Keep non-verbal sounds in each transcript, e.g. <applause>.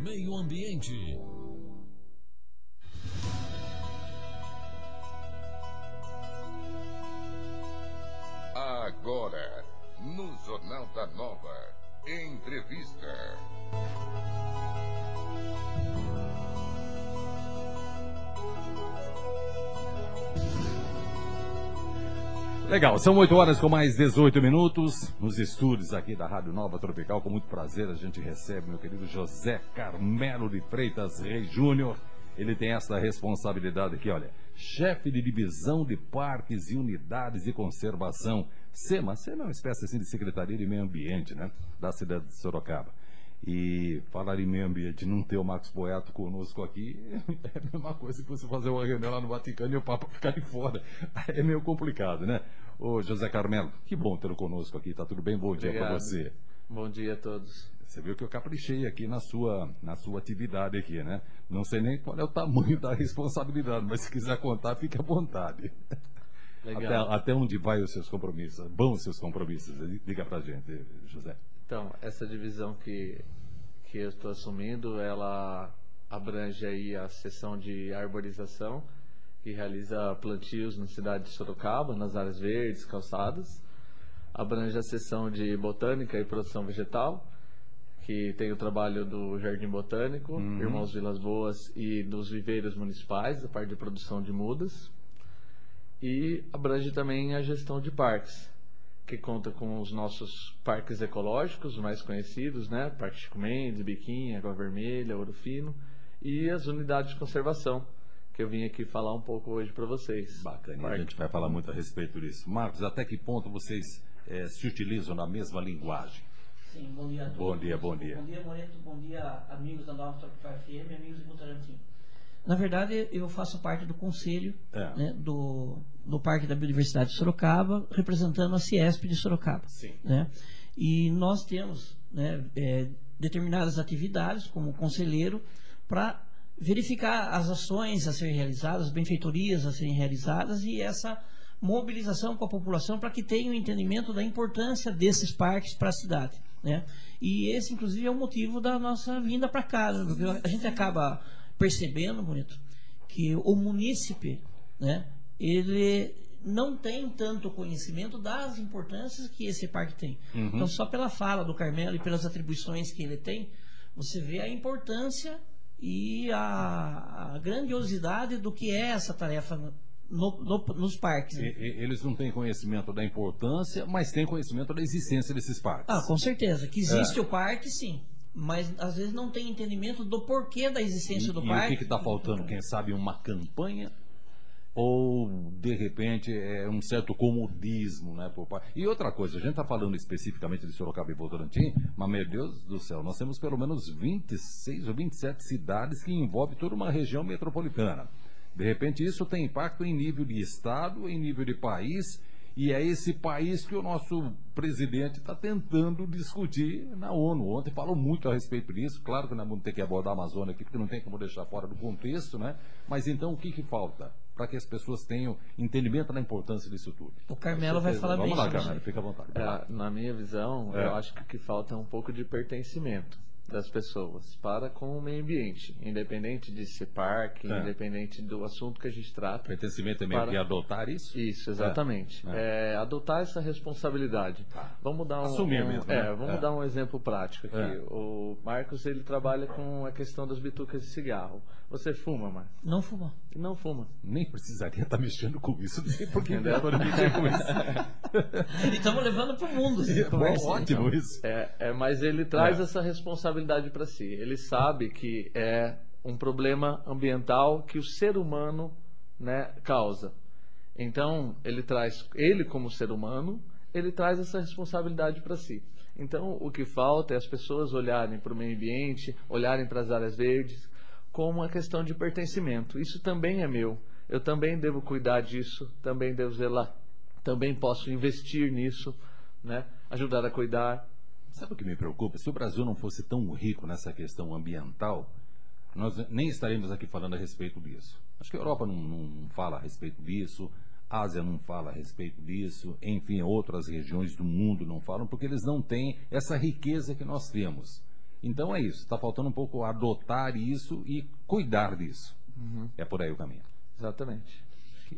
Meio Ambiente. Agora, no Jornal da Nova, entrevista. Legal, são 8 horas com mais 18 minutos. Nos estúdios aqui da Rádio Nova Tropical, com muito prazer, a gente recebe meu querido José Carmelo de Freitas Reis Júnior. Ele tem essa responsabilidade aqui, olha. Chefe de divisão de parques e unidades de conservação. SEMA, SEMA é uma espécie assim de Secretaria de Meio Ambiente, né? Da cidade de Sorocaba. E falar em meio ambiente, não ter o Marcos Boeto conosco aqui, <laughs> é a mesma coisa que você fazer uma reunião lá no Vaticano e o Papa ficar de fora. <laughs> É meio complicado, né? Ô José Carmelo, que bom tê-lo conosco aqui, tá tudo bem? Bom dia para você. Bom dia a todos. Você viu que eu caprichei aqui na sua, na sua atividade aqui, né? Não sei nem qual é o tamanho da responsabilidade, mas se quiser contar, fique à vontade. Legal. Até, até onde vai os seus compromissos? Bom os seus compromissos? Diga pra gente, José. Então, essa divisão que, que eu estou assumindo, ela abrange aí a seção de arborização, que realiza plantios na cidade de Sorocaba, nas áreas verdes, calçadas. Abrange a seção de botânica e produção vegetal, que tem o trabalho do Jardim Botânico, Uhum. Irmãos Vilas Boas e dos viveiros municipais, a parte de produção de mudas. E abrange também a gestão de parques, que conta com os nossos parques ecológicos mais conhecidos, né? Parque Chico Mendes, Biquinha, Água Vermelha, Ouro Fino, e as unidades de conservação, que eu vim aqui falar um pouco hoje para vocês. Bacana, e a gente vai falar muito a respeito disso. Marcos, até que ponto vocês eh, se utilizam da mesma linguagem? Sim, bom dia a todos. Bom dia, bom dia. Bom dia, Moreto. Bom dia, amigos da Nova Tropical FM, amigos de Votorantim. Na verdade, eu faço parte do conselho É. né, do, do Parque da Biodiversidade de Sorocaba, representando a Ciesp de Sorocaba. Sim. né? E nós temos né, é, determinadas atividades como conselheiro para verificar as ações a serem realizadas, benfeitorias a serem realizadas e essa mobilização com a população para que tenha um entendimento da importância desses parques para a cidade. Né? E esse, inclusive, é o motivo da nossa vinda para cá. né? Porque A gente acaba percebendo, bonito, que o munícipe, né, ele não tem tanto conhecimento das importâncias que esse parque tem. Então, só pela fala do Carmelo e pelas atribuições que ele tem, você vê a importância e a, a grandiosidade do que é essa tarefa no- no- nos parques. Né? e- Eles não têm conhecimento da importância, mas têm conhecimento da existência desses parques. Ah, com certeza. Que existe É. o parque, sim. Mas às vezes não tem entendimento do porquê da existência E, do e parque. o que está faltando? Quem sabe uma campanha ou de repente é um certo comodismo, né? Por parte. E outra coisa, a gente está falando especificamente de Sorocaba e Votorantim, mas meu Deus do céu, nós temos pelo menos 26 ou 27 cidades que envolvem toda uma região metropolitana. De repente isso tem impacto em nível de estado, em nível de país. E é esse país que o nosso presidente está tentando discutir na ONU. Ontem falou muito a respeito disso. Claro que nós vamos ter que abordar a Amazônia aqui, porque não tem como deixar fora do contexto, né? Mas então o que, que falta? Para que as pessoas tenham entendimento da importância disso tudo. O Carmelo vai falar Vamos bem lá, sobre Carmelo, fica à vontade. É, na minha visão, É. eu acho que o que falta é um pouco de pertencimento das pessoas para com o meio ambiente, independente de ser parque, É. independente do assunto que a gente trata. Pertencimento é meio Para- que adotar isso? Isso, exatamente. É. É, adotar essa responsabilidade. Vamos dar um, Assumir um- mesmo, é, né? vamos É. dar um exemplo prático aqui. É. O Marcos ele trabalha com a questão das bitucas de cigarro. Você fuma, Marcos? Não fumar. Não fuma. Nem precisaria estar mexendo com isso. Não sei por que Entendeu? agora mexer com isso. <laughs> E estamos levando para o mundo. essa É conversa, ótimo então. isso. É, é, mas ele traz É. essa responsabilidade para si. Ele sabe que é um problema ambiental que o ser humano né, causa. Então, ele traz, ele como ser humano, ele traz essa responsabilidade para si. Então, o que falta é as pessoas olharem para o meio ambiente, olharem para as áreas verdes, como uma questão de pertencimento. Isso também é meu. Eu também devo cuidar disso, também devo zelar, também posso investir nisso, né? ajudar a cuidar. Sabe o que me preocupa? Se o Brasil não fosse tão rico nessa questão ambiental, nós nem estaremos aqui falando a respeito disso. Acho que a Europa não, não fala a respeito disso, a Ásia não fala a respeito disso, enfim, outras regiões do mundo não falam, porque eles não têm essa riqueza que nós temos. Então é isso, está faltando um pouco adotar isso e cuidar disso. É por aí o caminho. Exatamente.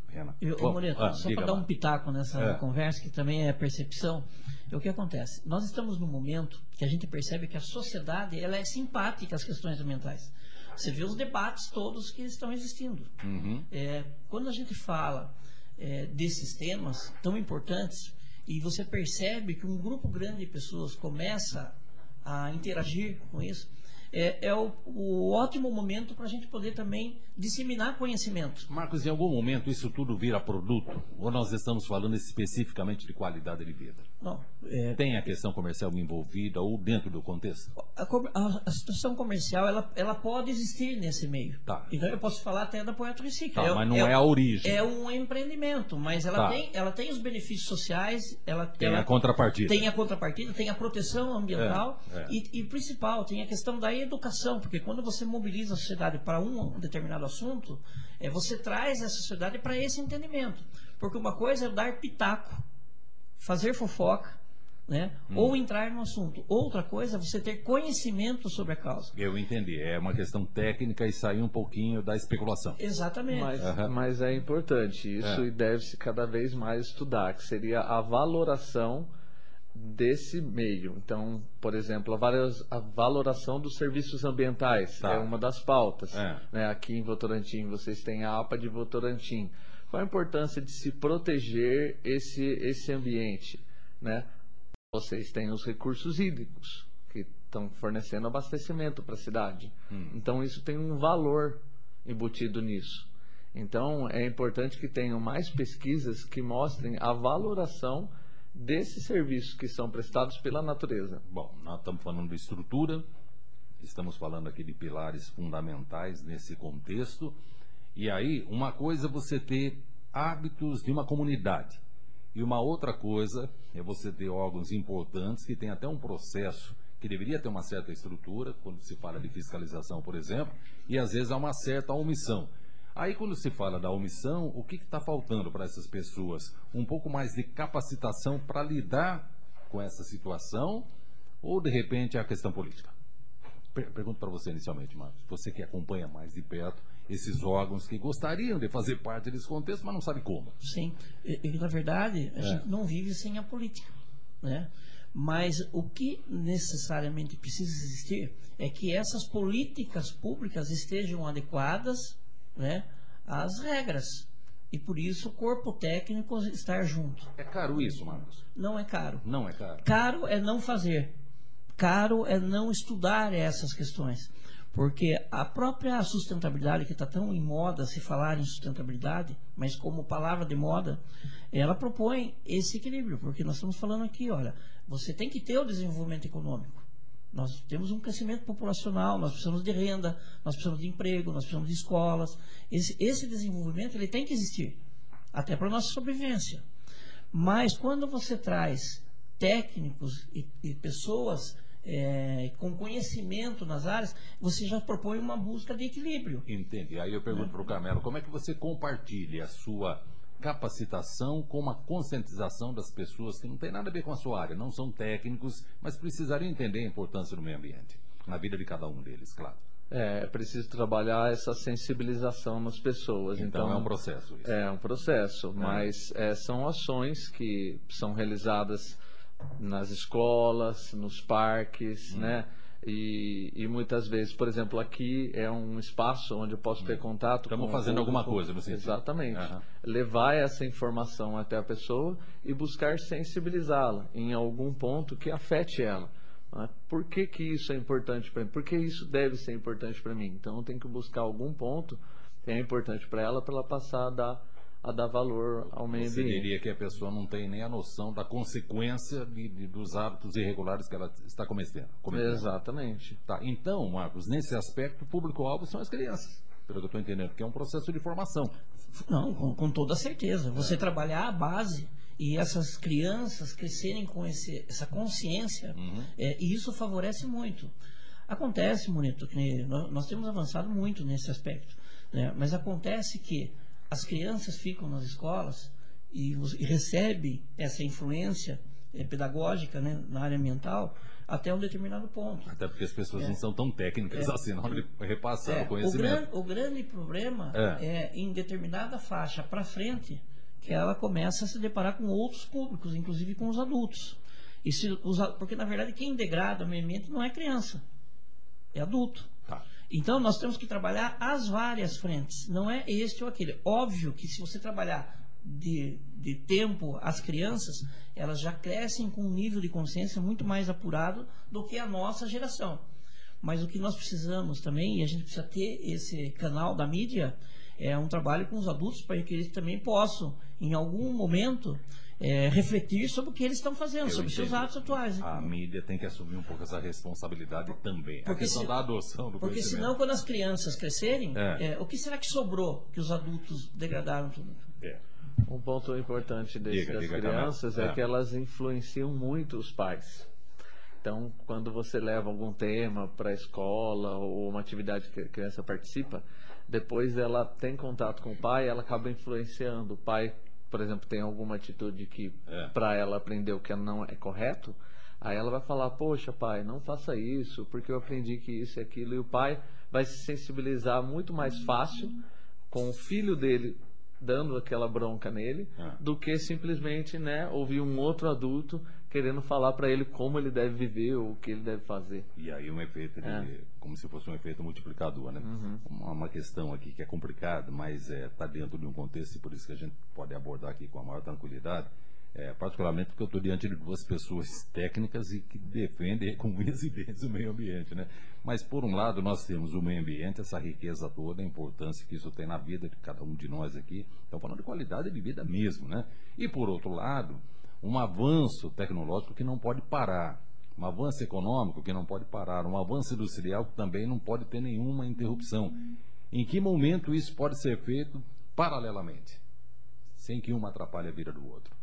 Renan. Eu, Bom, Moreto, ah, só para dar um pitaco nessa É. conversa, que também é percepção, o que acontece. Nós estamos num momento que a gente percebe que a sociedade ela é simpática às questões ambientais. Você vê os debates todos que estão existindo. Uhum. É, quando a gente fala é, desses temas tão importantes e você percebe que um grupo grande de pessoas começa a interagir com isso, é, é o, o ótimo momento para a gente poder também disseminar conhecimento. Marcos, em algum momento isso tudo vira produto? Ou nós estamos falando especificamente de qualidade de vida? Não, é, Tem a questão comercial envolvida ou dentro do contexto? a, a- a situação comercial ela, ela pode existir nesse meio. Tá. Então eu posso falar até da Poeta Recife. Tá, mas não é a origem. É um empreendimento, mas ela, Tá. tem, ela tem os benefícios sociais, ela Tem ela a contrapartida. tem a contrapartida, tem a proteção ambiental É, é. E, e principal, tem a questão da educação, porque quando você mobiliza a sociedade para um determinado assunto, é, você traz a sociedade para esse entendimento. Porque uma coisa é dar pitaco, fazer fofoca, né? Hum. ou entrar no assunto. Outra coisa é você ter conhecimento sobre a causa. Eu entendi. É uma questão técnica e sair um pouquinho da especulação. Exatamente. Mas, Aham. mas é importante isso É. e deve-se cada vez mais estudar, que seria a valoração desse meio. Então, por exemplo, a valoração dos serviços ambientais Tá. é uma das pautas. É. né? Aqui em Votorantim vocês têm a APA de Votorantim. Qual a importância de se proteger esse, esse ambiente? Né? Vocês têm os recursos hídricos que estão fornecendo abastecimento para a cidade. Então isso tem um valor embutido nisso. Então é importante que tenham mais pesquisas que mostrem a valoração desses serviços que são prestados pela natureza. Bom, nós estamos falando de estrutura, estamos falando aqui de pilares fundamentais nesse contexto. E aí, uma coisa é você ter hábitos de uma comunidade. E uma outra coisa é você ter órgãos importantes que têm até um processo que deveria ter uma certa estrutura, quando se fala de fiscalização, por exemplo, e às vezes há uma certa omissão. Aí, quando se fala da omissão, o que está faltando para essas pessoas? Um pouco mais de capacitação para lidar com essa situação ou, de repente, é a questão política? Per- Pergunto para você inicialmente, Marcos. Você que acompanha mais de perto esses órgãos que gostariam de fazer parte desse contexto, mas não sabe como. Sim, e, e, na verdade a É. gente não vive sem a política, né? Mas o que necessariamente precisa existir é que essas políticas públicas estejam adequadas, né, às regras. E por isso o corpo técnico estar junto. É caro isso, Marcos? Não é caro. Não é caro. Caro é não fazer. Caro é não estudar essas questões. Porque a própria sustentabilidade, que está tão em moda se falar em sustentabilidade, mas como palavra de moda, ela propõe esse equilíbrio. Porque nós estamos falando aqui, olha, você tem que ter o desenvolvimento econômico. Nós temos um crescimento populacional, nós precisamos de renda, nós precisamos de emprego, nós precisamos de escolas. Esse, esse desenvolvimento ele tem que existir, até para a nossa sobrevivência. Mas quando você traz técnicos e, e pessoas é, com conhecimento nas áreas, você já propõe uma busca de equilíbrio. Entendi. Aí eu pergunto para o Carmelo, como é que você compartilha a sua capacitação com uma conscientização das pessoas que não tem nada a ver com a sua área, não são técnicos, mas precisariam entender a importância do meio ambiente, na vida de cada um deles, claro. É, é preciso trabalhar essa sensibilização nas pessoas. Então, Então, é um processo isso. É um processo, mas é, são ações que são realizadas nas escolas, nos parques, Hum. né? E, e muitas vezes, por exemplo, aqui é um espaço onde eu posso ter contato Estamos com fazendo alguma coisa sentido. Exatamente. Aham. Levar essa informação até a pessoa e buscar sensibilizá-la em algum ponto que afete ela. né? Por que, que isso é importante para mim? Por que isso deve ser importante para mim? Então eu tenho que buscar algum ponto que é importante para ela para ela passar a dar, a dar valor ao meio Você ambiente. diria que a pessoa não tem nem a noção da consequência de- de- dos hábitos irregulares que ela está cometendo. cometendo. Exatamente. Tá, então, Marcos, nesse aspecto, o público-alvo são as crianças, pelo que eu estou entendendo, que é um processo de formação. Não, com, com toda certeza. Você trabalhar a base e essas crianças crescerem com esse, essa consciência, é, e isso favorece muito. Acontece, Monito, que nós, nós temos avançado muito nesse aspecto, né? mas acontece que as crianças ficam nas escolas e, e recebem essa influência eh, pedagógica né, na área ambiental até um determinado ponto. Até porque as pessoas É. não são tão técnicas É. assim na hora de repassar É, o o, conhecimento. gran- o grande problema É. é. em determinada faixa para frente que ela começa a se deparar com outros públicos, inclusive com os adultos. E se os porque na verdade quem degrada o meio ambiente não é criança, é adulto. Então nós temos que trabalhar as várias frentes, não é este ou aquele. Óbvio que se você trabalhar de, de tempo as crianças, elas já crescem com um nível de consciência muito mais apurado do que a nossa geração. Mas o que nós precisamos também, e a gente precisa ter esse canal da mídia, é um trabalho com os adultos para que eles também possam, em algum momento, é, refletir sobre o que eles estão fazendo, Eu sobre os seus atos atuais. né? A mídia tem que assumir um pouco essa responsabilidade também. a Porque questão se- da adoção do Porque senão, quando as crianças crescerem, É. é, o que será que sobrou que os adultos degradaram tudo? É. Um ponto importante desse Diga, das diga, crianças é É. que elas influenciam muito os pais. Então, quando você leva algum tema para a escola ou uma atividade que a criança participa, depois ela tem contato com o pai, ela acaba influenciando. O pai, por exemplo, tem alguma atitude que É. para ela aprendeu que não é correto, aí ela vai falar: Poxa, pai, não faça isso, porque eu aprendi que isso e aquilo. E o pai vai se sensibilizar muito mais fácil com o filho dele dando aquela bronca nele É. do que simplesmente né ouvir um outro adulto querendo falar para ele como ele deve viver ou o que ele deve fazer E aí um efeito de, É. como se fosse um efeito multiplicador, né? Uma, uma questão aqui que é complicada, mas está dentro de um contexto e por isso que a gente pode abordar aqui com a maior tranquilidade. É, particularmente porque eu estou diante de duas pessoas técnicas e que defendem com <laughs> e dentes o meio ambiente, né? Mas por um lado nós temos o meio ambiente, essa riqueza toda, a importância que isso tem na vida de cada um de nós aqui. Estamos falando de qualidade de vida mesmo, né? E por outro lado, um avanço tecnológico que não pode parar um avanço econômico que não pode parar, um avanço industrial que também não pode ter nenhuma interrupção. Em que momento isso pode ser feito paralelamente, sem que um atrapalhe a vida do outro?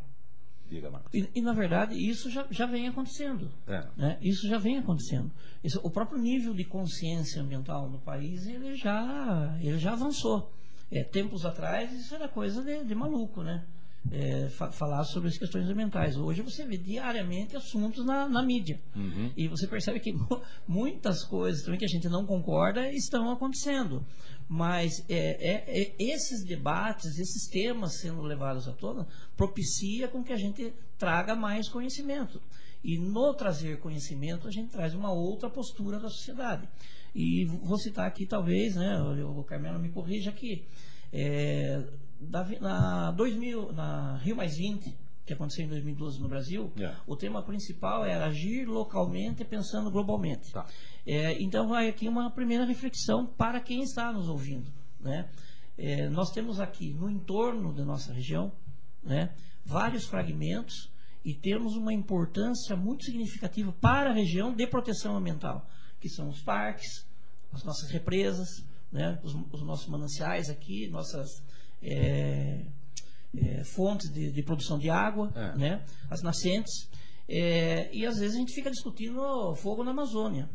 Diga, Marcos. E, e, na verdade, isso já, já vem acontecendo. É. né? Isso já vem acontecendo. Isso- o próprio nível de consciência ambiental no país, ele já, ele já avançou. É, tempos atrás, isso era coisa de, de maluco, né? É, fa- falar sobre as questões ambientais. Hoje você vê diariamente assuntos na, na mídia. Uhum. E você percebe que mu- <laughs> muitas coisas também que a gente não concorda estão acontecendo. Mas é, é- é- esses debates, esses temas sendo levados à tona, propicia com que a gente traga mais conhecimento. E no trazer conhecimento, a gente traz uma outra postura da sociedade. E vou citar aqui, talvez, né, o Carmelo me corrija aqui, é, da na, 2000, na Rio Mais 20, que aconteceu em 2012 no Brasil, É. o tema principal era agir localmente pensando globalmente. Tá. É, então vai aqui uma primeira reflexão para quem está nos ouvindo. Né? É, nós temos aqui no entorno da nossa região né, vários fragmentos e temos uma importância muito significativa para a região de proteção ambiental, que são os parques, as nossas represas, né, os, os nossos mananciais aqui, nossas é, é, fontes de, de produção de água, É. né, as nascentes. É, e às vezes a gente fica discutindo fogo na Amazônia.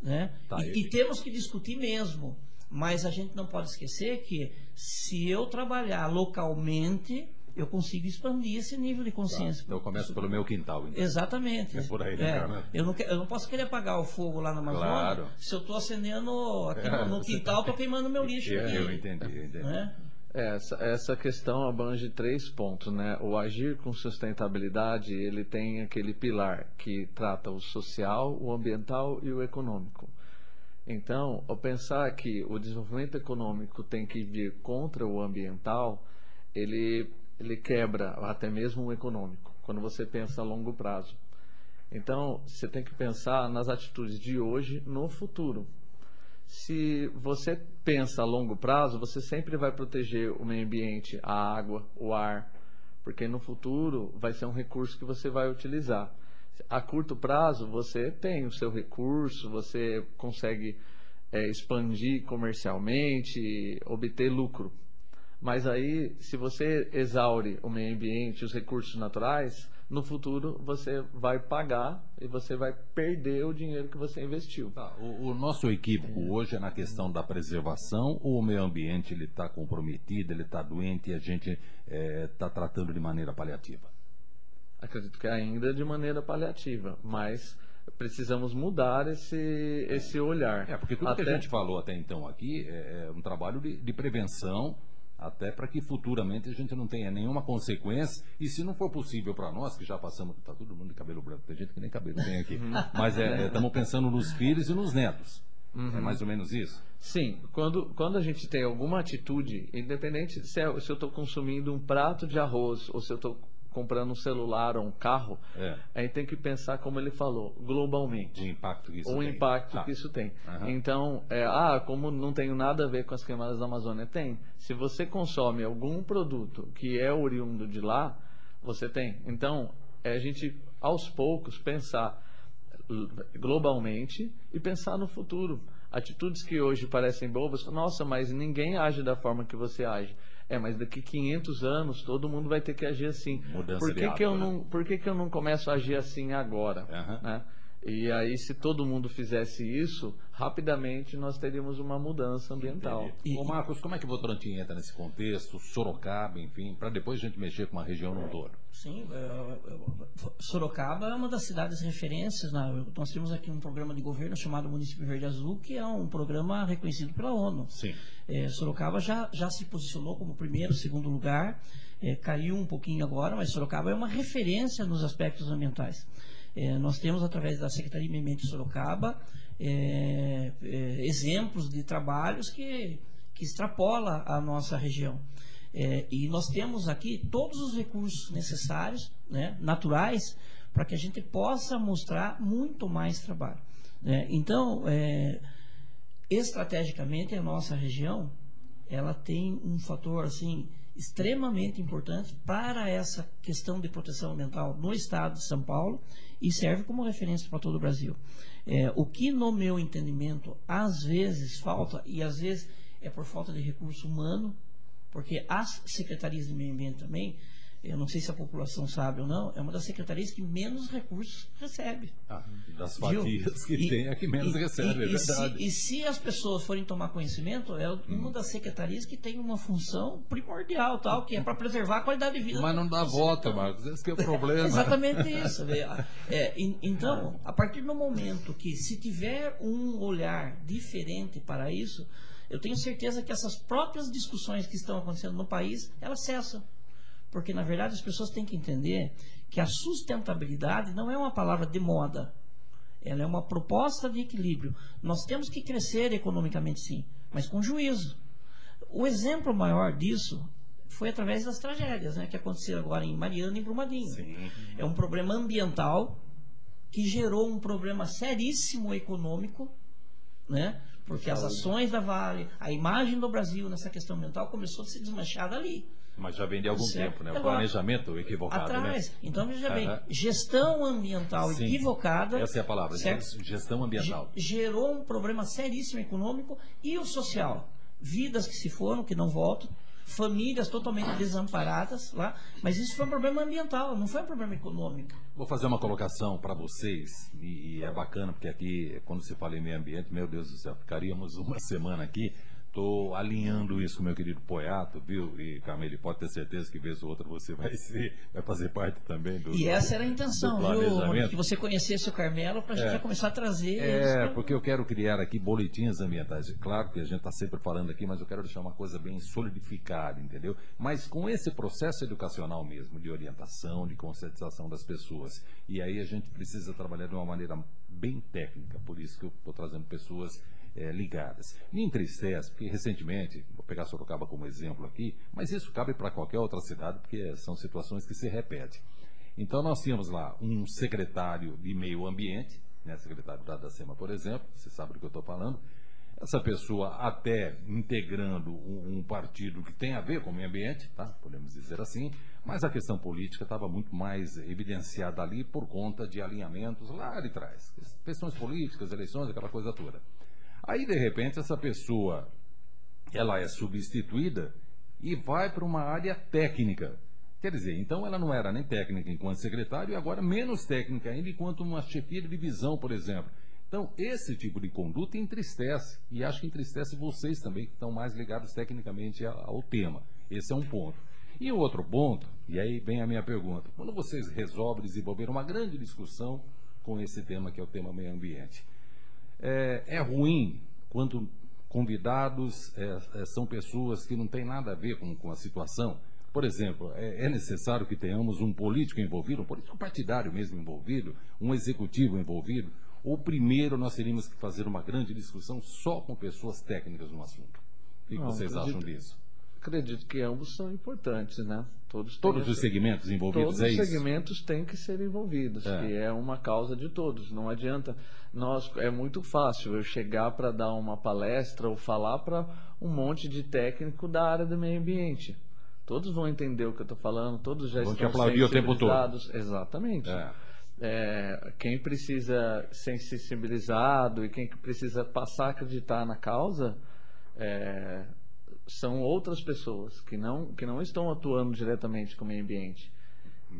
Né? Tá, e, eu- e temos que discutir mesmo. Mas a gente não pode esquecer que se eu trabalhar localmente, eu consigo expandir esse nível de consciência. Então eu começo pelo meu quintal. Então. Exatamente. É por aí, né, Carmen? eu, não, eu não posso querer apagar o fogo lá na Amazônia Claro. se eu estou acendendo aqui É, no, no <laughs> quintal, estou queimando meu lixo. <laughs> É, aqui, eu entendi, eu entendi. né? Essa, essa questão abrange três pontos, né? O agir com sustentabilidade, ele tem aquele pilar que trata o social, o ambiental e o econômico. Então, ao pensar que o desenvolvimento econômico tem que vir contra o ambiental, ele, ele quebra até mesmo o econômico, quando você pensa a longo prazo. Então, você tem que pensar nas atitudes de hoje no futuro se você pensa a longo prazo, você sempre vai proteger o meio ambiente, a água, o ar, porque no futuro vai ser um recurso que você vai utilizar. A curto prazo, você tem o seu recurso, você consegue é, expandir comercialmente, obter lucro. Mas aí, se você exaure o meio ambiente, os recursos naturais, no futuro você vai pagar e você vai perder o dinheiro que você investiu. Tá, o, o nosso equívoco hoje é na questão da preservação ou o meio ambiente ele está comprometido, ele está doente e a gente está tratando de maneira paliativa? Acredito que ainda de maneira paliativa, mas precisamos mudar esse, esse olhar. É, porque tudo que Até- a gente falou até então aqui é, é um trabalho de, de prevenção, até para que futuramente a gente não tenha nenhuma consequência. E se não for possível para nós, que já passamos, tá todo mundo de cabelo branco, tem gente que nem cabelo tem aqui, Uhum. mas estamos pensando nos filhos e nos netos. É mais ou menos isso? Sim, quando, quando a gente tem alguma atitude, independente se, é- se eu estou consumindo um prato de arroz ou se eu estou comprando um celular ou um carro, É. a gente tem que pensar, como ele falou, globalmente. De impacto que isso o tem. impacto Tá. que isso tem. Aham. Então, é, ah, como não tem nada a ver com as queimadas da Amazônia? Tem. Se você consome algum produto que é oriundo de lá, você tem. Então, é a gente, aos poucos, pensar globalmente e pensar no futuro. Atitudes que hoje parecem bobas, nossa, mas ninguém age da forma que você age. É, mas daqui 500 anos todo mundo vai ter que agir assim. Mudança por de que, que eu hábito, né? não, por que, que eu não começo a agir assim agora? Aham. né? E aí, se todo mundo fizesse isso, rapidamente nós teríamos uma mudança ambiental. Entendi. Ô Marcos, como é que o Votorantim entra nesse contexto? Sorocaba, enfim, para depois a gente mexer com uma região no todo. Sim, é, é, Sorocaba é uma das cidades referências. na- nós temos aqui um programa de governo chamado Município Verde Azul, que é um programa reconhecido pela ONU. Sim. É, Sorocaba já, já se posicionou como primeiro, segundo lugar, é, caiu um pouquinho agora, mas Sorocaba é uma referência nos aspectos ambientais. É, nós temos, através da Secretaria de Meio Ambiente de Sorocaba, é, é, exemplos de trabalhos que, que extrapola a nossa região. É, e nós temos aqui todos os recursos necessários, né, naturais, para que a gente possa mostrar muito mais trabalho. né. Então, é, estrategicamente a nossa região ela tem um fator assim extremamente importante para essa questão de proteção ambiental no estado de São Paulo e serve como referência para todo o Brasil. É, o que no meu entendimento às vezes falta e às vezes é por falta de recurso humano, porque as secretarias de meio ambiente também, eu não sei se a população sabe ou não, é uma das secretarias que menos recursos recebe. Ah, das Viu? fatias que E- tem é que menos e- recebe, e- é e se- verdade. Hum. E se, as pessoas forem tomar conhecimento, é uma das secretarias que tem uma função primordial, tal, que é para preservar a qualidade de vida. Mas não dá cidadão. Marcos. Esse é o problema. <laughs> Exatamente isso. É, en- então, a partir do momento que se tiver um olhar diferente para isso, eu tenho certeza que essas próprias discussões que estão acontecendo no país, elas cessam. Porque, na verdade, as pessoas têm que entender que a sustentabilidade não é uma palavra de moda. Ela é uma proposta de equilíbrio. Nós temos que crescer economicamente, sim, mas com juízo. O exemplo maior disso foi através das tragédias né, que aconteceram agora em Mariana e Brumadinho. Sim. É um problema ambiental que gerou um problema seríssimo econômico, né? Porque as ações da Vale, a imagem do Brasil nessa questão ambiental começou a se desmanchar dali. Mas já vem de algum Certo. tempo, né? O Agora, planejamento equivocado, Atrás. né? Então, veja bem, Aham. gestão ambiental Sim. equivocada Essa é a palavra, certo? gestão ambiental. ge- gerou um problema seríssimo econômico e o social. Vidas que se foram, que não voltam, famílias totalmente desamparadas lá, mas isso foi um problema ambiental, não foi um problema econômico. Vou fazer uma colocação para vocês, e, e é bacana, porque aqui, quando se fala em meio ambiente, meu Deus do céu, ficaríamos uma semana aqui. Estou alinhando isso com meu querido Poiato, viu? E, Camille, pode ter certeza que vez ou outra você vai ser, vai fazer parte também do. E essa era a intenção, viu? Que você conhecesse o Carmelo para a gente É. já começar a trazer. É, pra- porque eu quero criar aqui boletins ambientais. Claro que a gente está sempre falando aqui, mas eu quero deixar uma coisa bem solidificada, entendeu? Mas com esse processo educacional mesmo, de orientação, de conscientização das pessoas. E aí a gente precisa trabalhar de uma maneira bem técnica, por isso que eu estou trazendo pessoas eh, ligadas. Me entristece, porque recentemente, vou pegar Sorocaba como exemplo aqui, mas isso cabe para qualquer outra cidade, porque são situações que se repetem. Então nós tínhamos lá um secretário de meio ambiente, né, secretário da Dacema, por exemplo, você sabe do que eu estou falando. Essa pessoa até integrando um, um partido que tem a ver com o meio ambiente, tá? podemos dizer assim, mas a questão política estava muito mais evidenciada ali por conta de alinhamentos lá de trás. Questões políticas, eleições, aquela coisa toda. Aí, de repente, essa pessoa ela é substituída e vai para uma área técnica. Quer dizer, então ela não era nem técnica enquanto secretário e agora menos técnica ainda enquanto uma chefia de divisão, por exemplo. Então, esse tipo de conduta entristece e acho que entristece vocês também que estão mais ligados tecnicamente ao tema. Esse é um ponto. E o outro ponto, e aí vem a minha pergunta, quando vocês resolvem desenvolver uma grande discussão com esse tema que é o tema meio ambiente, é, é ruim quando convidados é, é, são pessoas que não têm nada a ver com, com a situação? Por exemplo, é, é necessário que tenhamos um político envolvido, um político partidário mesmo envolvido, um executivo envolvido, ou primeiro nós teríamos que fazer uma grande discussão só com pessoas técnicas no assunto? O que, que Não, vocês acredito- acham disso? Acredito que ambos são importantes, né? Todos, Todos os segmentos envolvidos, Todos é os isso? segmentos têm que ser envolvidos, É. que é uma causa de todos. Não adianta nós é muito fácil eu chegar para dar uma palestra ou falar para um monte de técnico da área do meio ambiente. Todos vão entender o que eu estou falando, todos já Vão te estão aplaudir o tempo todo. Exatamente. É. É, quem precisa ser sensibilizado e quem precisa passar a acreditar na causa é, são outras pessoas que não, que não estão atuando diretamente com o meio ambiente.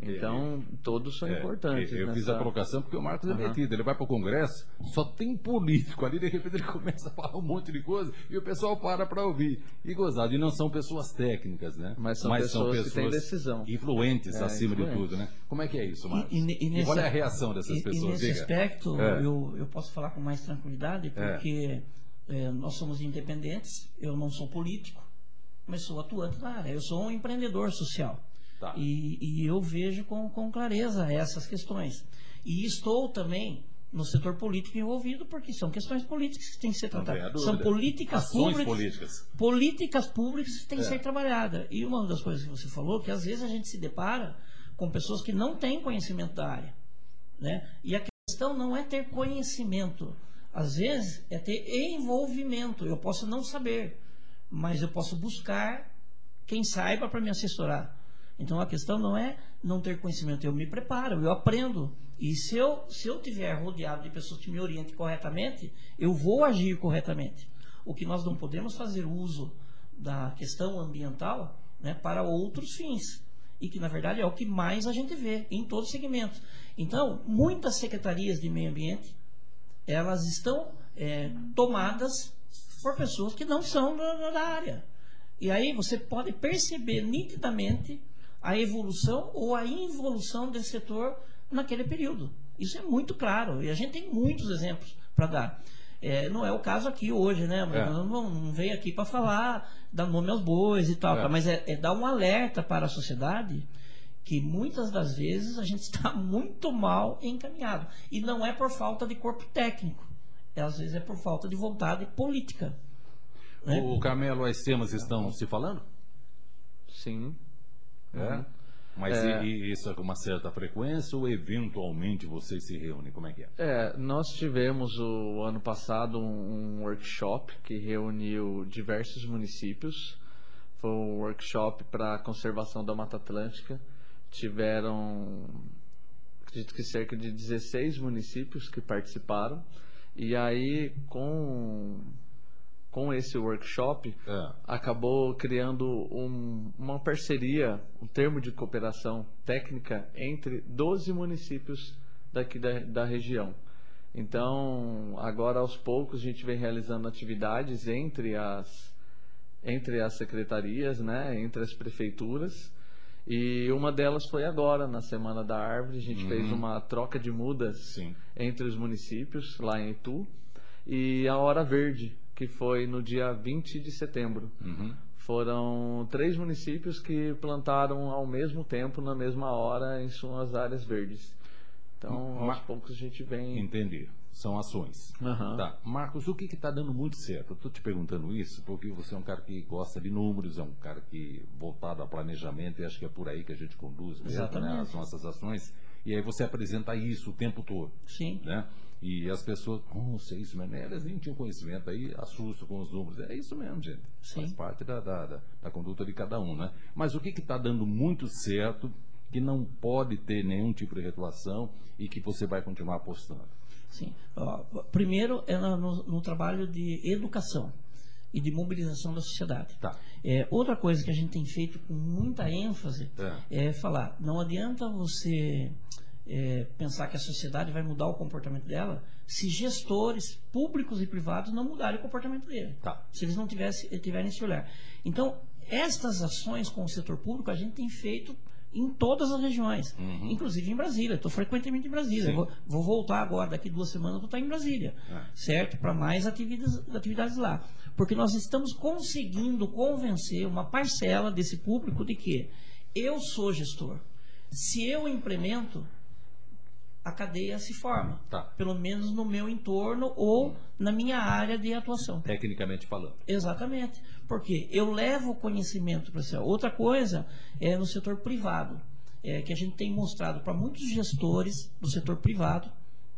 Então, todos são É, importantes. Eu fiz nessa- a colocação porque o Marcos é metido. Ele vai para o Congresso, só tem político ali, de repente ele <laughs> começa a falar um monte de coisa e o pessoal para para ouvir. E gozado. E não são pessoas técnicas, né? Mas são pessoas que têm decisão. Influentes É, acima de tudo, né? Como é que é isso, Marcos? E, e, e qual é a reação dessas e- pessoas? E nesse Diga. aspecto, É. eu, eu posso falar com mais tranquilidade, porque eh, nós somos independentes, eu não sou político, mas sou atuante na área. Eu sou um empreendedor social. Tá. E, e eu vejo com, com clareza essas questões. E estou também no setor político envolvido, porque são questões políticas que têm que ser tratadas. São políticas Ações públicas políticas. políticas públicas que têm que É. ser trabalhadas. E uma das coisas que você falou, que às vezes a gente se depara com pessoas que não têm conhecimento da área. Né? E a questão não é ter conhecimento. Às vezes é ter envolvimento. Eu posso não saber, mas eu posso buscar quem saiba para me assessorar. Então a questão não é não ter conhecimento, eu me preparo, eu aprendo. E se eu, se eu tiver rodeado de pessoas que me orientem corretamente, eu vou agir corretamente. O que nós não podemos fazer uso da questão ambiental né, para outros fins. E que, na verdade, é o que mais a gente vê em todos os segmentos. Então, muitas secretarias de meio ambiente, elas estão é, tomadas por pessoas que não são da, da área. E aí você pode perceber nitidamente a evolução ou a involução desse setor naquele período. Isso é muito claro. E a gente tem muitos exemplos para dar. É, não é o caso aqui hoje, né? É. Não, não veio aqui para falar, dar nome aos bois e tal, É. tá? mas é, é dar um alerta para a sociedade que muitas das vezes a gente <laughs> está muito mal encaminhado. E não é por falta de corpo técnico. É, às vezes é por falta de vontade política. né? O Carmelo, as temas estão se falando? Sim. É? Mas É. e- e isso é com uma certa frequência ou eventualmente vocês se reúnem? Como é que é? É, nós tivemos o ano passado um, um workshop que reuniu diversos municípios. Foi um workshop para a conservação da Mata Atlântica. Tiveram, acredito que cerca de 16 municípios que participaram. E aí, com, com esse workshop, É. acabou criando um- uma parceria, um termo de cooperação técnica entre 12 municípios daqui da, da região. Então, agora aos poucos a gente vem realizando atividades entre as entre as secretarias, né, entre as prefeituras. E uma delas foi agora, na Semana da Árvore, a gente fez uma troca de mudas Sim. entre os municípios, lá em Itu, e a Hora Verde, que foi no dia 20 de setembro. Uhum. Foram três municípios que plantaram ao mesmo tempo, na mesma hora, em suas áreas verdes. Então, Ma- aos poucos a gente vem. Entendi. São ações. Aham. Tá. Marcos, o que está dando muito certo? Eu estou te perguntando isso porque você é um cara que gosta de números, é um cara que voltado a planejamento, e acho que é por aí que a gente conduz mesmo, né, as nossas ações. E aí você apresenta isso o tempo todo. Sim. Né? E as pessoas, nossa, é isso mesmo. Elas nem tinham conhecimento aí, assustam com os números. É isso mesmo, gente. Sim. Faz parte da, da, da- da conduta de cada um, né? Mas o que está dando muito certo, que não pode ter nenhum tipo de retroação e que você vai continuar apostando? Sim. Primeiro é no, no- trabalho de educação e de mobilização da sociedade. Tá. É, outra coisa que a gente tem feito com muita ênfase é, falar, não adianta você é, pensar que a sociedade vai mudar o comportamento dela se gestores públicos e privados não mudarem o comportamento dele. Tá. Se eles não tivessem, tiverem esse olhar. Então, estas ações com o setor público a gente tem feito em todas as regiões, Uhum. inclusive em Brasília. Estou frequentemente em Brasília. Vou, vou voltar agora, daqui duas semanas, vou estar em Brasília, É. certo? Para mais atividades, atividades lá. Porque nós estamos conseguindo convencer uma parcela desse público de que eu sou gestor. Se eu implemento, a cadeia se forma. Tá. Pelo menos no meu entorno ou na minha área de atuação. Tecnicamente falando. Exatamente. Porque eu levo o conhecimento para você. Outra coisa é no setor privado, é, que a gente tem mostrado para muitos gestores do setor privado,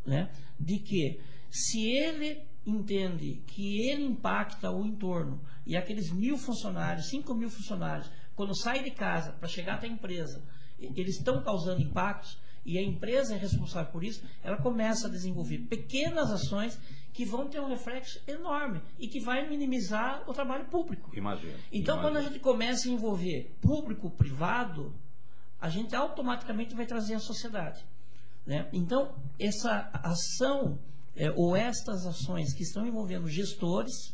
né, de que se ele entende que ele impacta o entorno e aqueles mil funcionários, cinco mil funcionários, quando sai de casa para chegar até a empresa, eles estão causando impactos e a empresa é responsável por isso, ela começa a desenvolver pequenas ações que vão ter um reflexo enorme e que vai minimizar o trabalho público. Imagina. Então, quando a gente começa a envolver público-privado, a gente automaticamente vai trazer a sociedade. né? Então, essa ação, é, ou estas ações que estão envolvendo gestores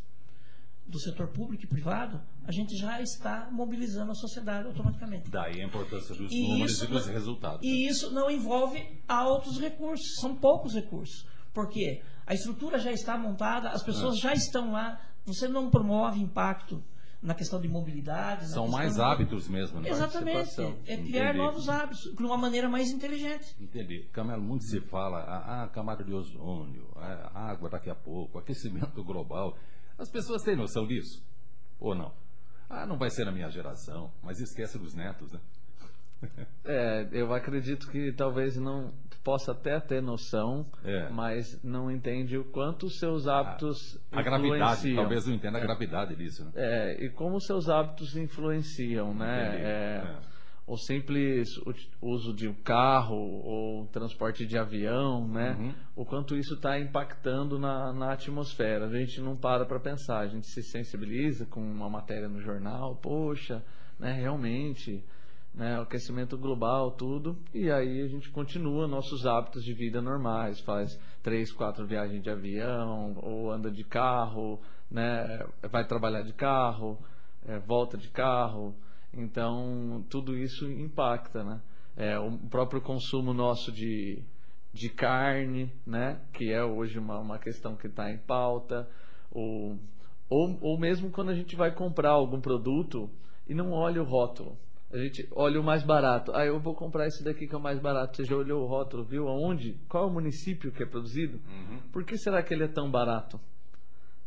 do setor público e privado, a gente já está mobilizando a sociedade automaticamente. Daí a importância dos E números isso e dos resultados. E isso não envolve altos recursos, são poucos recursos. Porque a estrutura já está montada, as pessoas É. já estão lá, você não promove impacto na questão de mobilidade. São mais de- hábitos mesmo, né? Exatamente. É criar Entendi. novos hábitos, de uma maneira mais inteligente. Entendi. Camelo, muito se fala, ah, ah, camada de ozônio, ah, água daqui a pouco, aquecimento global. As pessoas têm noção disso? Ou não? Ah, não vai ser na minha geração, mas esquece dos netos, né? É, eu acredito que talvez não possa até ter noção, É. mas não entende o quanto os seus hábitos A gravidade, influenciam. talvez não entenda a gravidade disso, né? É, e como os seus hábitos influenciam, né? É, É. O simples uso de um carro ou transporte de avião, né? Uhum. O quanto isso está impactando na, na atmosfera. A gente não para para pensar, a gente se sensibiliza com uma matéria no jornal, poxa, né? Realmente, né? O aquecimento global, tudo. E aí a gente continua nossos hábitos de vida normais, faz três, quatro viagens de avião ou anda de carro, né? Vai trabalhar de carro, é, volta de carro. Então, tudo isso impacta, né? É, o próprio consumo nosso de, de carne, né? Que é hoje uma, uma questão que está em pauta. Ou, ou, ou mesmo quando a gente vai comprar algum produto e não olha o rótulo. A gente olha o mais barato. Ah, eu vou comprar esse daqui que é o mais barato. Você já olhou o rótulo, viu aonde? Qual é o município que é produzido? Por que será que ele é tão barato?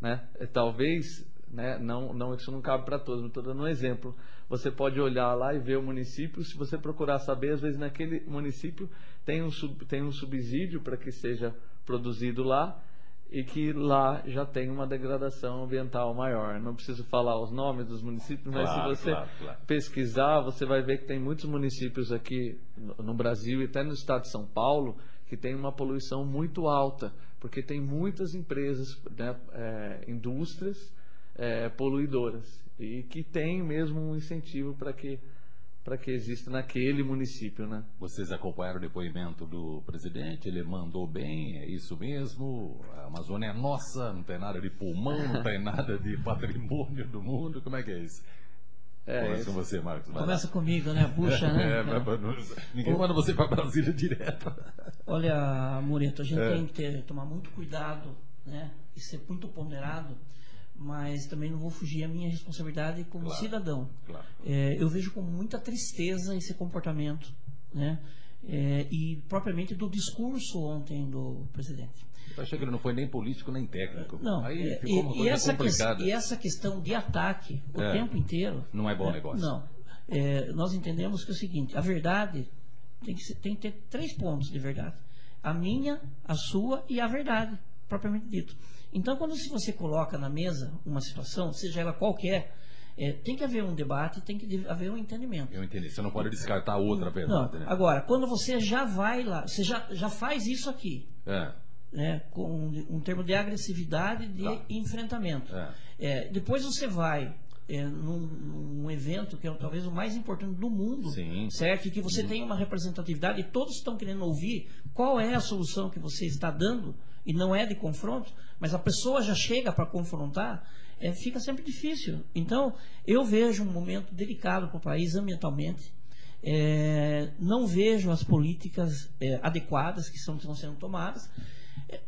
né? É, Talvez, né? Não, não isso não cabe para todos. Estou dando um exemplo. Você pode olhar lá e ver o município. Se você procurar saber, às vezes naquele município tem um sub, tem um subsídio para que seja produzido lá e que lá já tem uma degradação ambiental maior. Não preciso falar os nomes dos municípios, mas Claro, se você claro, claro. pesquisar, você vai ver que tem muitos municípios aqui no- no Brasil e até no estado de São Paulo que tem uma poluição muito alta, porque tem muitas empresas, né, é, indústrias é, poluidoras e que tem mesmo um incentivo para que para que exista naquele município, né? Vocês acompanharam o depoimento do presidente, ele mandou bem, é isso mesmo, a Amazônia é nossa, não tem nada de pulmão, não tem <laughs> nada de patrimônio do mundo, como é que é isso? É, Começa com você, Marcos. vai lá. Começa comigo, né? Puxa, <laughs> né? É, mas- ninguém manda você para Brasília direto. Olha, Moreto, a gente É. tem que ter- tomar muito cuidado, né? E ser muito ponderado, mas também não vou fugir à minha responsabilidade como Claro. cidadão. Claro. É, eu vejo com muita tristeza esse comportamento, né? É, e propriamente do discurso ontem do presidente. Eu achei que ele não foi nem político nem técnico. Não, Aí é, ficou uma e, e coisa essa que- complicada. e essa questão de ataque o É. tempo inteiro. Não é bom né? negócio. Não. É, nós entendemos que é o seguinte: a verdade tem que, tem que ter três pontos de verdade: a minha, a sua e a verdade, propriamente dito. Então, quando se você coloca na mesa uma situação, seja ela qualquer, é, tem que haver um debate, tem que haver um entendimento. Eu entendi. Você não pode descartar outra Não, verdade, né? agora, quando você já vai lá, você já, já faz isso aqui, É, né, com um, um termo de agressividade de Tá. enfrentamento. é. É, depois você vai é, num, num evento que é talvez o mais importante do mundo, Sim. certo? E que você tem uma representatividade e todos estão querendo ouvir qual é a solução que você está dando e não é de confronto, mas a pessoa já chega para confrontar, é, fica sempre difícil. Então, eu vejo um momento delicado para o país ambientalmente. É, não vejo as políticas é, adequadas que estão, estão sendo tomadas,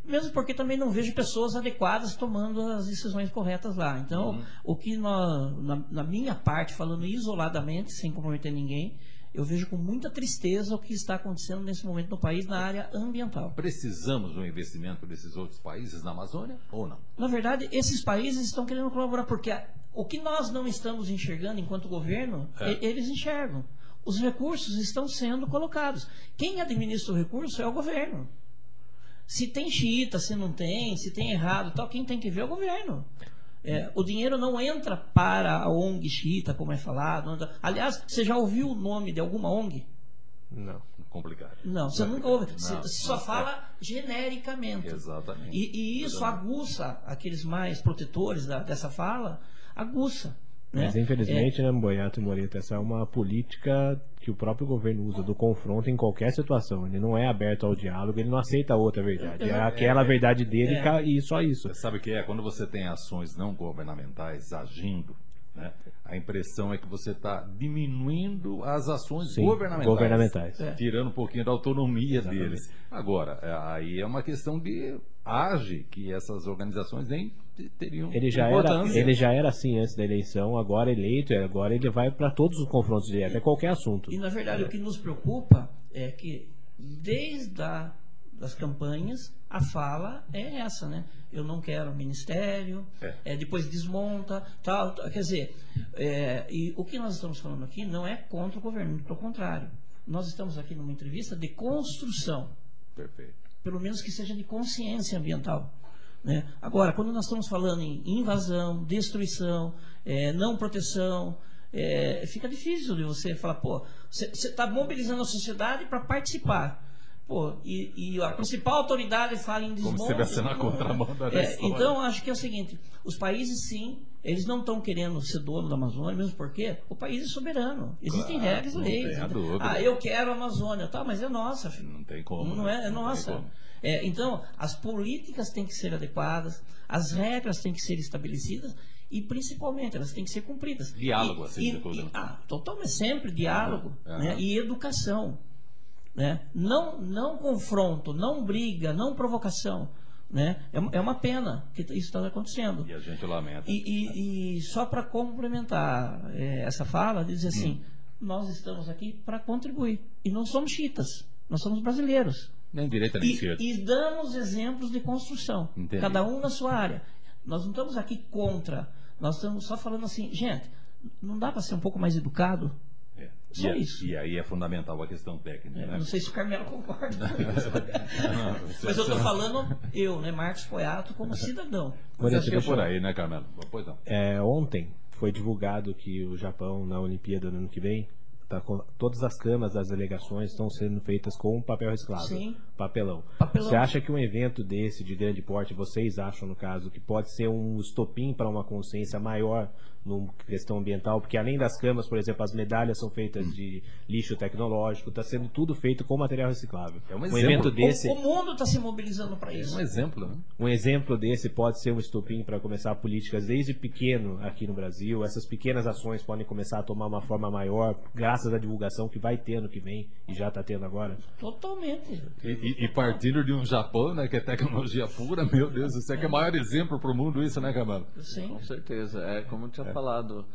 mesmo porque também não vejo pessoas adequadas tomando as decisões corretas lá. Então, o que nós, na, na minha parte, falando isoladamente, sem comprometer ninguém, eu vejo com muita tristeza o que está acontecendo nesse momento no país na área ambiental. Precisamos do investimento desses outros países na Amazônia ou não? Na verdade, esses países estão querendo colaborar porque a- o que nós não estamos enxergando enquanto governo, É. e- eles enxergam. Os recursos estão sendo colocados. Quem administra o recurso é o governo. Se tem xiita, se não tem, se tem errado, tal, quem tem que ver é o governo. É, o dinheiro não entra para a ONG xiita, como é falado. Aliás, você já ouviu o nome de alguma ONG? Não. Complicado. Não, você nunca ouve. Não, Você não. só fala genericamente. Exatamente. E, e isso Exatamente. aguça aqueles mais protetores da- dessa fala, aguça. Né? Mas infelizmente, né, Boiato e Moreto, essa é uma política que o próprio governo usa do confronto em qualquer situação. Ele não é aberto ao diálogo, ele não aceita outra verdade. É aquela verdade dele É. e só isso. Você sabe o que é? Quando você tem ações não governamentais agindo, né, a impressão é que você está diminuindo as ações Sim, governamentais. governamentais. É. Tirando um pouquinho da autonomia Exatamente. deles. Agora, é, aí é uma questão de age que essas organizações nem teriam Ele já, era, importância. ele já era assim antes da eleição, agora eleito, e agora ele vai para todos os confrontos diretos, é qualquer assunto. E na verdade o que nos preocupa é que desde a, das campanhas a fala é essa, né? Eu não quero ministério, É. é, depois desmonta, tal, tal. Quer dizer, é, e o que nós estamos falando aqui não é contra o governo, pelo contrário. Nós estamos aqui numa entrevista de construção. Perfeito. pelo menos que seja de consciência ambiental. Né? Agora, quando nós estamos falando em invasão, destruição, eh, não proteção, eh, fica difícil de você falar, pô, você está mobilizando a sociedade para participar. Pô, e, e a principal autoridade fala em desmonte. Como se estivesse na não, contramão da é, história. Então, acho que é o seguinte, os países, sim, eles não estão querendo ser dono da Amazônia, mesmo porque o país é soberano. Existem Claro, regras e leis. Ah, eu quero a Amazônia, tá, mas é nossa, filho. Não tem como. Não né? é, é Não tem nossa. como. É, então, as políticas têm que ser adequadas, as regras têm que ser estabelecidas e, principalmente, elas têm que ser cumpridas. Diálogo, E- assim, e- e- ah, totalmente, sempre diálogo né, e educação. Né? Não, não confronto, não briga, não provocação. Né? É, uma- é uma pena que isso está acontecendo. E a gente lamenta. E, e- e só para complementar eh, essa fala, diz assim: Hum. nós estamos aqui para contribuir. E não somos chiitas, nós somos brasileiros. Nem direita nem esquerda. e damos exemplos de construção, Entendi. cada um na sua área. Nós não estamos aqui contra, nós estamos só falando assim, gente, não dá para ser um pouco mais educado? É. Só e, a- isso. e aí é fundamental a questão técnica. Eu né? Não sei se o Carmelo concorda <laughs> com isso. Mas eu estou falando eu, né, Marcos Poiato, como cidadão. Você Moreto, acha que é por aí, né, Carmelo? Pois não. É, ontem foi divulgado que o Japão, na Olimpíada do ano que vem, tá com- todas as camas das delegações estão sendo feitas com papel reciclável. Sim. Papelão. Papelão. Você acha que um evento desse, de grande porte, vocês acham, no caso, que pode ser um estopim para uma consciência maior no questão ambiental? Porque além das camas, por exemplo, as medalhas são feitas de lixo tecnológico, está sendo tudo feito com material reciclável. É um um exemplo. evento O, desse, o mundo está se mobilizando para É isso. um exemplo, né? um exemplo desse pode ser um estopim para começar políticas desde pequeno aqui no Brasil. Essas pequenas ações podem começar a tomar uma forma maior, graças à divulgação que vai ter ano que vem e já está tendo agora. Totalmente. E, e- e partindo de um Japão, né, que é tecnologia pura, meu Deus, isso é que é o maior exemplo para o mundo, isso, né, Carmelo? Sim. Com certeza. É como eu tinha falado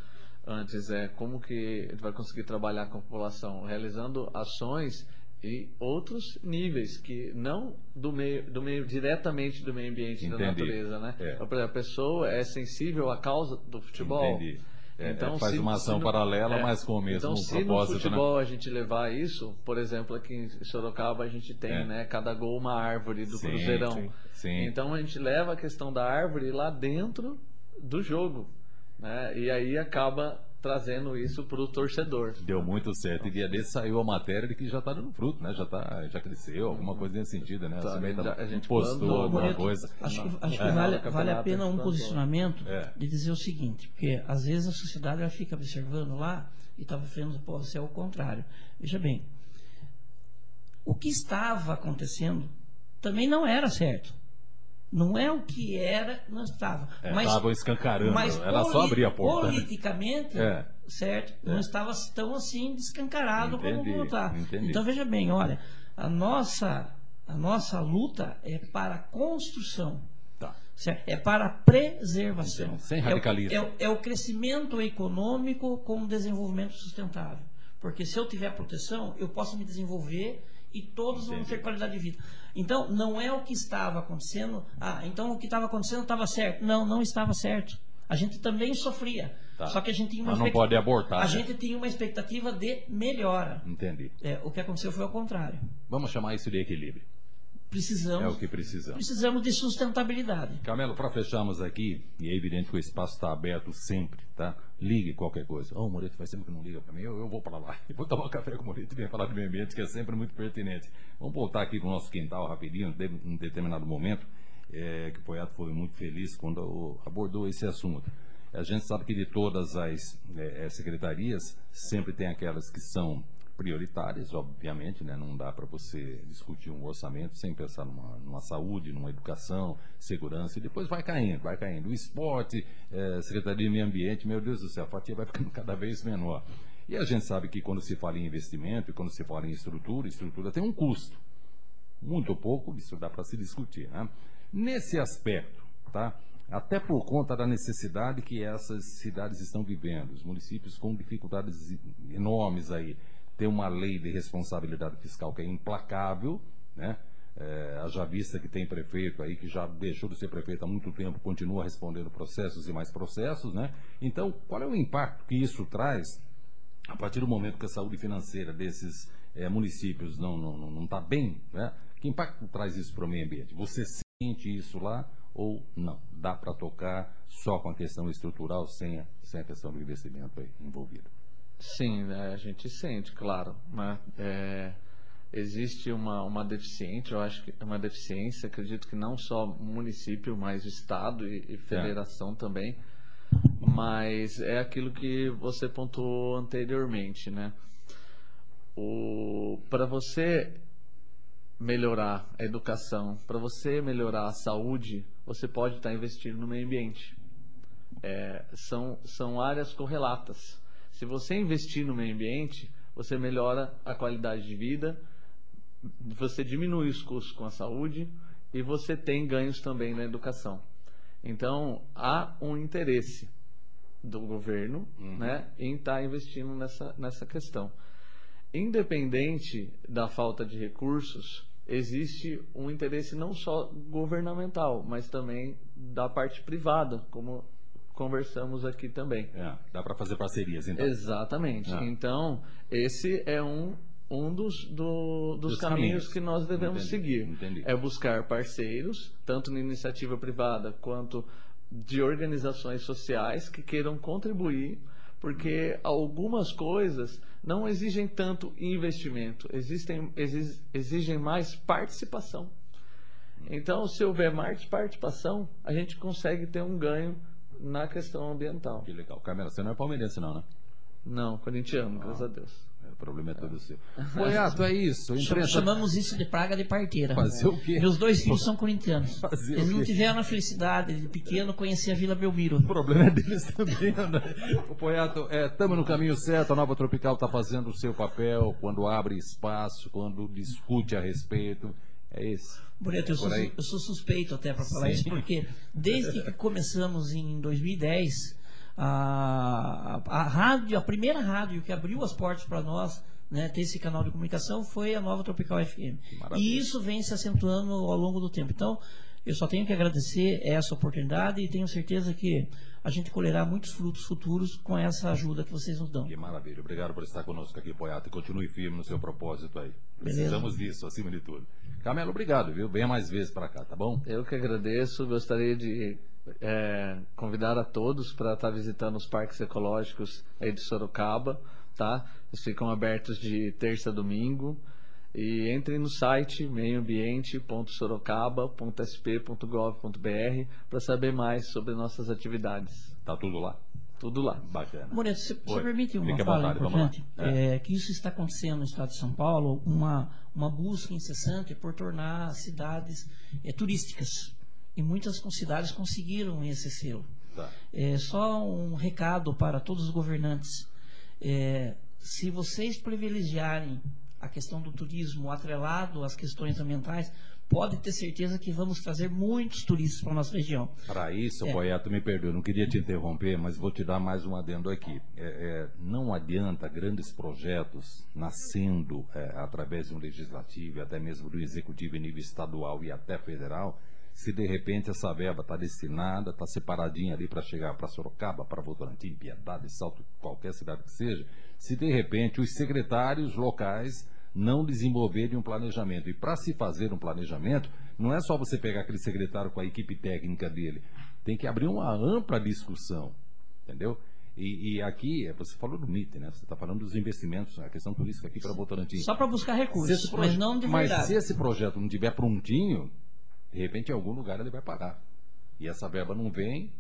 antes, é como que gente vai conseguir trabalhar com a população, realizando ações e outros níveis que não do meio, do meio diretamente do meio ambiente da Entendi. natureza, né? É. Então, por exemplo, a pessoa é sensível à causa do futebol. Entendi. É, Então, é, faz se- uma se ação no- paralela, é, mas com o mesmo então, se propósito, no futebol a gente levar isso, por exemplo, aqui em Sorocaba a gente tem, É. né, cada gol uma árvore do Sim, Cruzeirão. sim, sim. Então a gente leva a questão da árvore lá dentro do jogo, né? E aí acaba trazendo isso para o torcedor. Deu muito certo. E dia desse saiu a matéria de que já está dando fruto, né? Já, tá, já cresceu, alguma coisa nesse sentido, né? Tá, A já- a gente postou plantou, alguma Boreto, coisa. Acho que, acho que É. vale, vale a pena um gente posicionamento É. de dizer o seguinte, porque às vezes a sociedade ela fica observando lá e está vendo, pô, se é o contrário. Veja bem, o que estava acontecendo também não era certo. Não é o que era, não estava. É, mas Estavam escancarando. mas Era só abrir a porta. né? Politicamente, É. certo? Não estava tão assim descancarado Entendi, como está. Então veja bem, olha, a nossa, a nossa luta é para a construção. Tá. certo? É para a preservação. Entendi. Sem É radicalismo. É o, é o crescimento econômico com o desenvolvimento sustentável. Porque se eu tiver proteção, eu posso me desenvolver e todos vão Entendi. ter qualidade de vida. Então, não é o que estava acontecendo. Ah, então o que estava acontecendo estava certo. Não, não estava certo. A gente também sofria. Tá. Só que a gente tinha uma Mas não expect- pode abortar, A né? gente tinha uma expectativa de melhora. Entendi. É, o que aconteceu foi ao contrário. Vamos chamar isso de equilíbrio. É Precisamos, o que precisamos. precisamos de sustentabilidade. Camelo, para fecharmos aqui, e é evidente que o espaço está aberto sempre, tá? Ligue qualquer coisa. Ô, o Moreto faz tempo que não liga para mim, eu, eu vou para lá. <laughs> Eu vou tomar um café com o Moreto e vem falar do meio ambiente, que é sempre muito pertinente. Vamos voltar aqui para o nosso quintal rapidinho, de um determinado momento, é, que o Poiato foi muito feliz quando abordou esse assunto. A gente sabe que de todas as é, é, secretarias, sempre tem aquelas que são prioritárias, obviamente, né? não dá para você discutir um orçamento sem pensar numa, numa saúde, numa educação, segurança, e depois vai caindo, vai caindo. O esporte, eh, Secretaria de Meio Ambiente, meu Deus do céu, a fatia vai ficando <laughs> cada vez menor. E a gente sabe que quando se fala em investimento e quando se fala em estrutura, estrutura tem um custo. Muito pouco, isso dá para se discutir. Né? Nesse aspecto, tá? até por conta da necessidade que essas cidades estão vivendo, os municípios com dificuldades enormes aí, tem uma lei de responsabilidade fiscal que é implacável, né? É, haja vista que tem prefeito aí que já deixou de ser prefeito há muito tempo, continua respondendo processos e mais processos, né? Então, qual é o impacto que isso traz a partir do momento que a saúde financeira desses eh, municípios não está não, não, tá bem, né? que impacto traz isso para o meio ambiente? Você sente isso lá ou não? Dá para tocar só com a questão estrutural, sem a, sem a questão do investimento aí envolvido? Sim, né, a gente sente, claro. Né? É, existe uma, uma deficiente, eu acho que é uma deficiência, acredito que não só município, mas estado e, e federação também. Mas é aquilo que você pontuou anteriormente, né? O para você melhorar a educação, para você melhorar a saúde, você pode estar investindo no meio ambiente. É, são, são áreas correlatas. Se você investir no meio ambiente, você melhora a qualidade de vida, você diminui os custos com a saúde e você tem ganhos também na educação. Então, há um interesse do governo né, em estar investindo nessa, nessa questão. Independente da falta de recursos, existe um interesse não só governamental, mas também da parte privada, como conversamos aqui também. É, dá para fazer parcerias, então. Exatamente. Ah. Então, esse é um, um dos, do- dos Dos caminhos, caminhos. que nós devemos Entendi, seguir. entendi. É buscar parceiros, tanto na iniciativa privada quanto de organizações sociais que queiram contribuir, porque algumas coisas não exigem tanto investimento, existem, exi- exigem mais participação. Então, se houver mais participação, a gente consegue ter um ganho na questão ambiental. Que legal. Camila, você não é palmeirense não, né? Não, corintiano, graças a Deus. É, O problema é todo seu. <laughs> Boiato, é isso. Imprensa... Chamamos isso de praga de parteira. Fazer o quê? Meus dois filhos são corintianos. Fazer Eles o não tiveram a felicidade de pequeno conhecer a Vila Belmiro. O problema é deles também, né? O Poiato, estamos no caminho certo, a Nova Tropical está fazendo o seu papel quando abre espaço, quando discute a respeito. É esse. Boreto, eu, Por sou, eu sou suspeito até para falar Sim. isso, porque desde que começamos em 2010, a, a, rádio, a primeira rádio que abriu as portas para nós, né, ter esse canal de comunicação, foi a Nova Tropical FM. E isso vem se acentuando ao longo do tempo. Então, eu só tenho que agradecer essa oportunidade e tenho certeza que a gente colherá muitos frutos futuros com essa ajuda que vocês nos dão. Que maravilha. Obrigado por estar conosco aqui, Poiato. E continue firme no seu propósito aí. Beleza. Precisamos disso, acima de tudo. Camelo, obrigado, viu? Venha mais vezes para cá, tá bom? Eu que agradeço, gostaria de é, convidar a todos para estar visitando os parques ecológicos aí de Sorocaba, tá? Eles ficam abertos de terça a domingo. E entrem no site meioambiente.sorocaba.sp.gov.br para saber mais sobre nossas atividades. Tá tudo lá? Tudo lá. Bacana. Moreto, você, você permite uma Fique fala vontade, importante? É, que isso está acontecendo no estado de São Paulo, uma, uma busca incessante por tornar as cidades é, turísticas. E muitas cidades conseguiram esse selo. Tá. É, só um recado para todos os governantes. É, se vocês privilegiarem a questão do turismo atrelado às questões ambientais, pode ter certeza que vamos trazer muitos turistas para a nossa região. Para isso, É. Poeta, me perdoe, não queria te interromper, mas vou te dar mais um adendo aqui. É, é, não adianta grandes projetos nascendo é, através de um legislativo, até mesmo do executivo em nível estadual e até federal, se de repente essa verba está destinada, está separadinha ali para chegar para Sorocaba, para Votorantim, Piedade, Salto, qualquer cidade que seja, se de repente os secretários locais não desenvolverem um planejamento. E para se fazer um planejamento, não é só você pegar aquele secretário com a equipe técnica dele. Tem que abrir uma ampla discussão. Entendeu? E, e aqui, você falou do MIT, né? Você está falando dos investimentos, a questão turística aqui para Votorantim. Só para buscar recursos, proje- mas não de mas verdade. se esse projeto não estiver prontinho, de repente em algum lugar ele vai parar. E essa verba não vem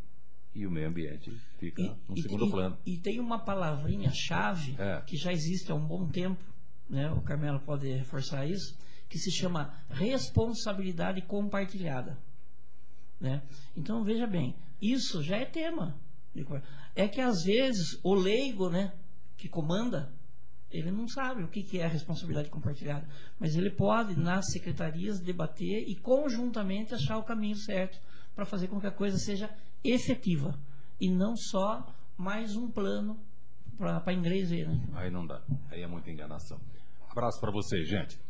e o meio ambiente fica no segundo e- plano. e tem uma palavrinha-chave É. que já existe há um bom tempo, né? o Carmelo pode reforçar isso, que se chama responsabilidade compartilhada. Né? Então, veja bem, isso já é tema. É que às vezes o leigo né, que comanda, ele não sabe o que é a responsabilidade compartilhada, mas ele pode, nas secretarias, debater e conjuntamente achar o caminho certo para fazer com que a coisa seja efetiva e não só mais um plano para inglês ver. Né? Aí não dá. Aí é muita enganação. Abraço para vocês, gente.